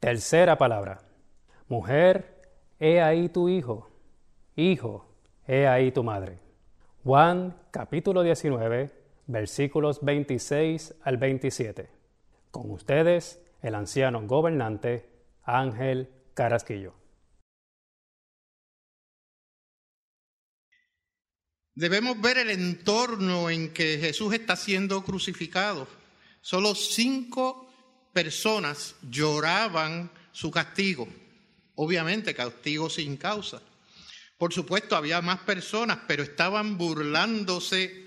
Tercera palabra. Mujer, he ahí tu hijo. Hijo, he ahí tu madre. Juan capítulo 19, versículos 26 al 27. Con ustedes, el anciano gobernante Ángel Carasquillo. Debemos ver el entorno en que Jesús está siendo crucificado. Solo cinco personas lloraban su castigo. Obviamente, castigo sin causa. Por supuesto, había más personas, pero estaban burlándose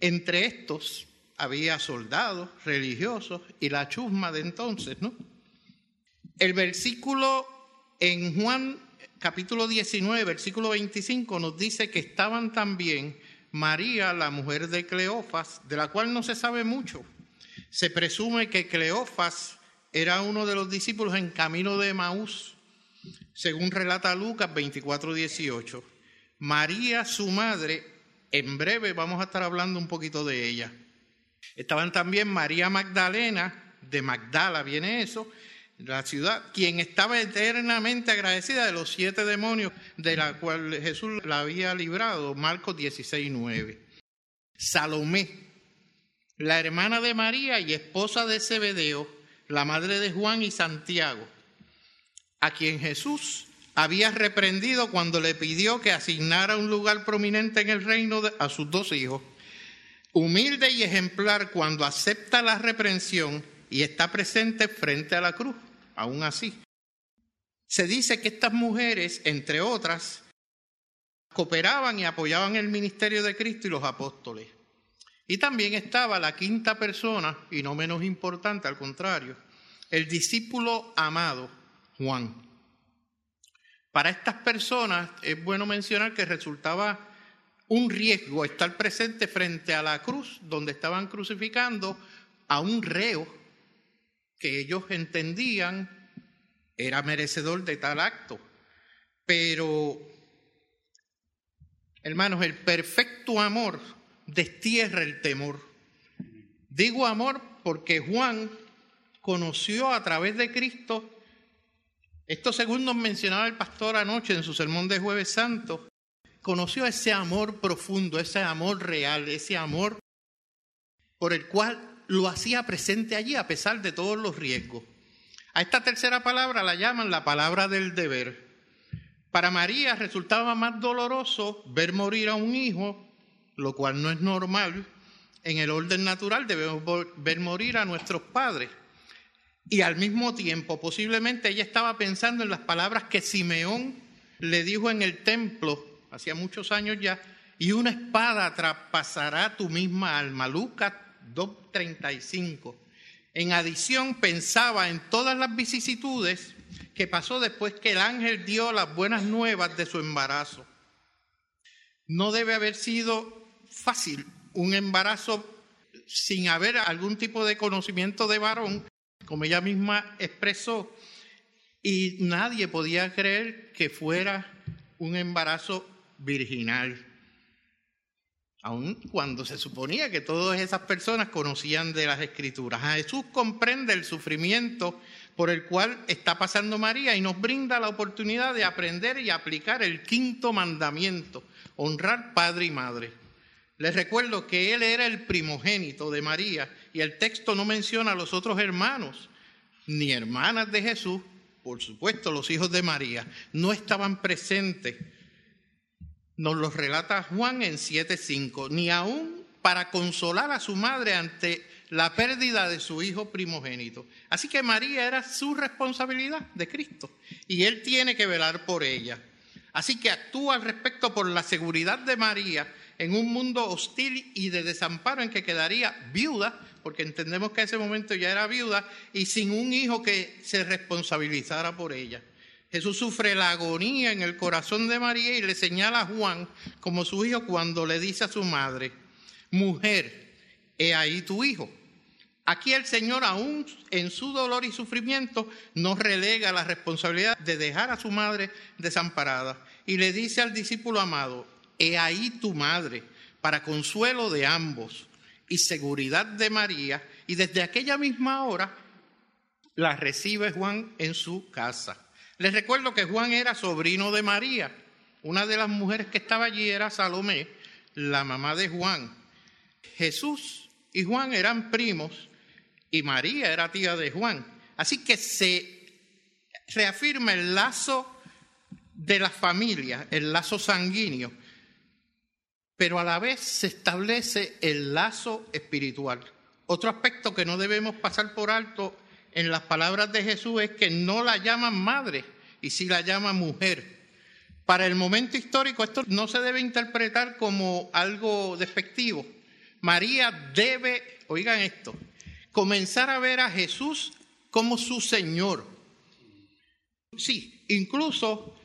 entre estos. Había soldados religiosos y la chusma de entonces, ¿no? El versículo en Juan capítulo 19, versículo 25 nos dice que estaban también María, la mujer de Cleofas, de la cual no se sabe mucho. Se presume que Cleofas era uno de los discípulos en camino de Maús, según relata Lucas 24, 18. María, su madre, en breve vamos a estar hablando un poquito de ella. Estaban también María Magdalena, de Magdala viene eso, la ciudad, quien estaba eternamente agradecida de los siete demonios de la cual Jesús la había librado, Marcos 16, 9. Salomé, la hermana de María y esposa de Zebedeo, la madre de Juan y Santiago, a quien Jesús había reprendido cuando le pidió que asignara un lugar prominente en el reino a sus dos hijos. Humilde y ejemplar cuando acepta la reprensión y está presente frente a la cruz aún así. Se dice que estas mujeres, entre otras, cooperaban y apoyaban el ministerio de Cristo y los apóstoles. Y también estaba la quinta persona, y no menos importante, al contrario, el discípulo amado, Juan. Para estas personas es bueno mencionar que resultaba un riesgo estar presente frente a la cruz donde estaban crucificando a un reo que ellos entendían era merecedor de tal acto. Pero, hermanos, el perfecto amor destierra el temor. Digo amor porque Juan conoció a través de Cristo, esto según nos mencionaba el pastor anoche en su sermón de jueves santo, conoció ese amor profundo, ese amor real, ese amor por el cual lo hacía presente allí a pesar de todos los riesgos. A esta tercera palabra la llaman la palabra del deber. Para María resultaba más doloroso ver morir a un hijo, lo cual no es normal. En el orden natural debemos ver morir a nuestros padres. Y al mismo tiempo, posiblemente ella estaba pensando en las palabras que Simeón le dijo en el templo, hacía muchos años ya, y una espada traspasará tu misma alma. Lucas 2.35. En adición, pensaba en todas las vicisitudes que pasó después que el ángel dio las buenas nuevas de su embarazo. No debe haber sido fácil un embarazo sin haber algún tipo de conocimiento de varón, como ella misma expresó, y nadie podía creer que fuera un embarazo virginal aun cuando se suponía que todas esas personas conocían de las escrituras. Jesús comprende el sufrimiento por el cual está pasando María y nos brinda la oportunidad de aprender y aplicar el quinto mandamiento, honrar padre y madre. Les recuerdo que él era el primogénito de María y el texto no menciona a los otros hermanos ni hermanas de Jesús, por supuesto los hijos de María, no estaban presentes nos lo relata Juan en 7.5, ni aún para consolar a su madre ante la pérdida de su hijo primogénito. Así que María era su responsabilidad de Cristo y él tiene que velar por ella. Así que actúa al respecto por la seguridad de María en un mundo hostil y de desamparo en que quedaría viuda, porque entendemos que en ese momento ya era viuda, y sin un hijo que se responsabilizara por ella. Jesús sufre la agonía en el corazón de María y le señala a Juan como su hijo cuando le dice a su madre, mujer, he ahí tu hijo. Aquí el Señor, aún en su dolor y sufrimiento, no relega la responsabilidad de dejar a su madre desamparada y le dice al discípulo amado, he ahí tu madre, para consuelo de ambos y seguridad de María. Y desde aquella misma hora la recibe Juan en su casa. Les recuerdo que Juan era sobrino de María. Una de las mujeres que estaba allí era Salomé, la mamá de Juan. Jesús y Juan eran primos y María era tía de Juan. Así que se reafirma el lazo de la familia, el lazo sanguíneo, pero a la vez se establece el lazo espiritual. Otro aspecto que no debemos pasar por alto en las palabras de Jesús es que no la llaman madre y sí la llaman mujer. Para el momento histórico esto no se debe interpretar como algo despectivo. María debe, oigan esto, comenzar a ver a Jesús como su Señor. Sí, incluso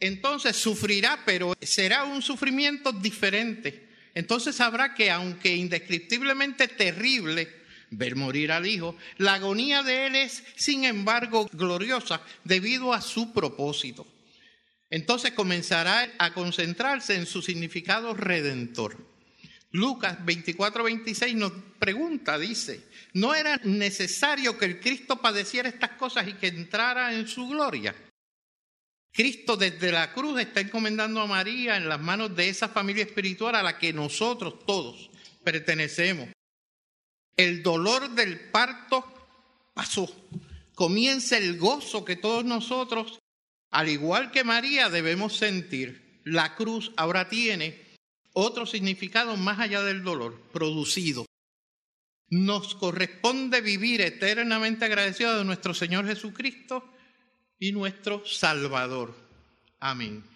entonces sufrirá, pero será un sufrimiento diferente. Entonces sabrá que aunque indescriptiblemente terrible ver morir al Hijo, la agonía de Él es, sin embargo, gloriosa debido a su propósito. Entonces comenzará a concentrarse en su significado redentor. Lucas 24-26 nos pregunta, dice, ¿no era necesario que el Cristo padeciera estas cosas y que entrara en su gloria? Cristo desde la cruz está encomendando a María en las manos de esa familia espiritual a la que nosotros todos pertenecemos. El dolor del parto pasó. Comienza el gozo que todos nosotros, al igual que María, debemos sentir. La cruz ahora tiene otro significado más allá del dolor, producido. Nos corresponde vivir eternamente agradecidos de nuestro Señor Jesucristo y nuestro Salvador. Amén.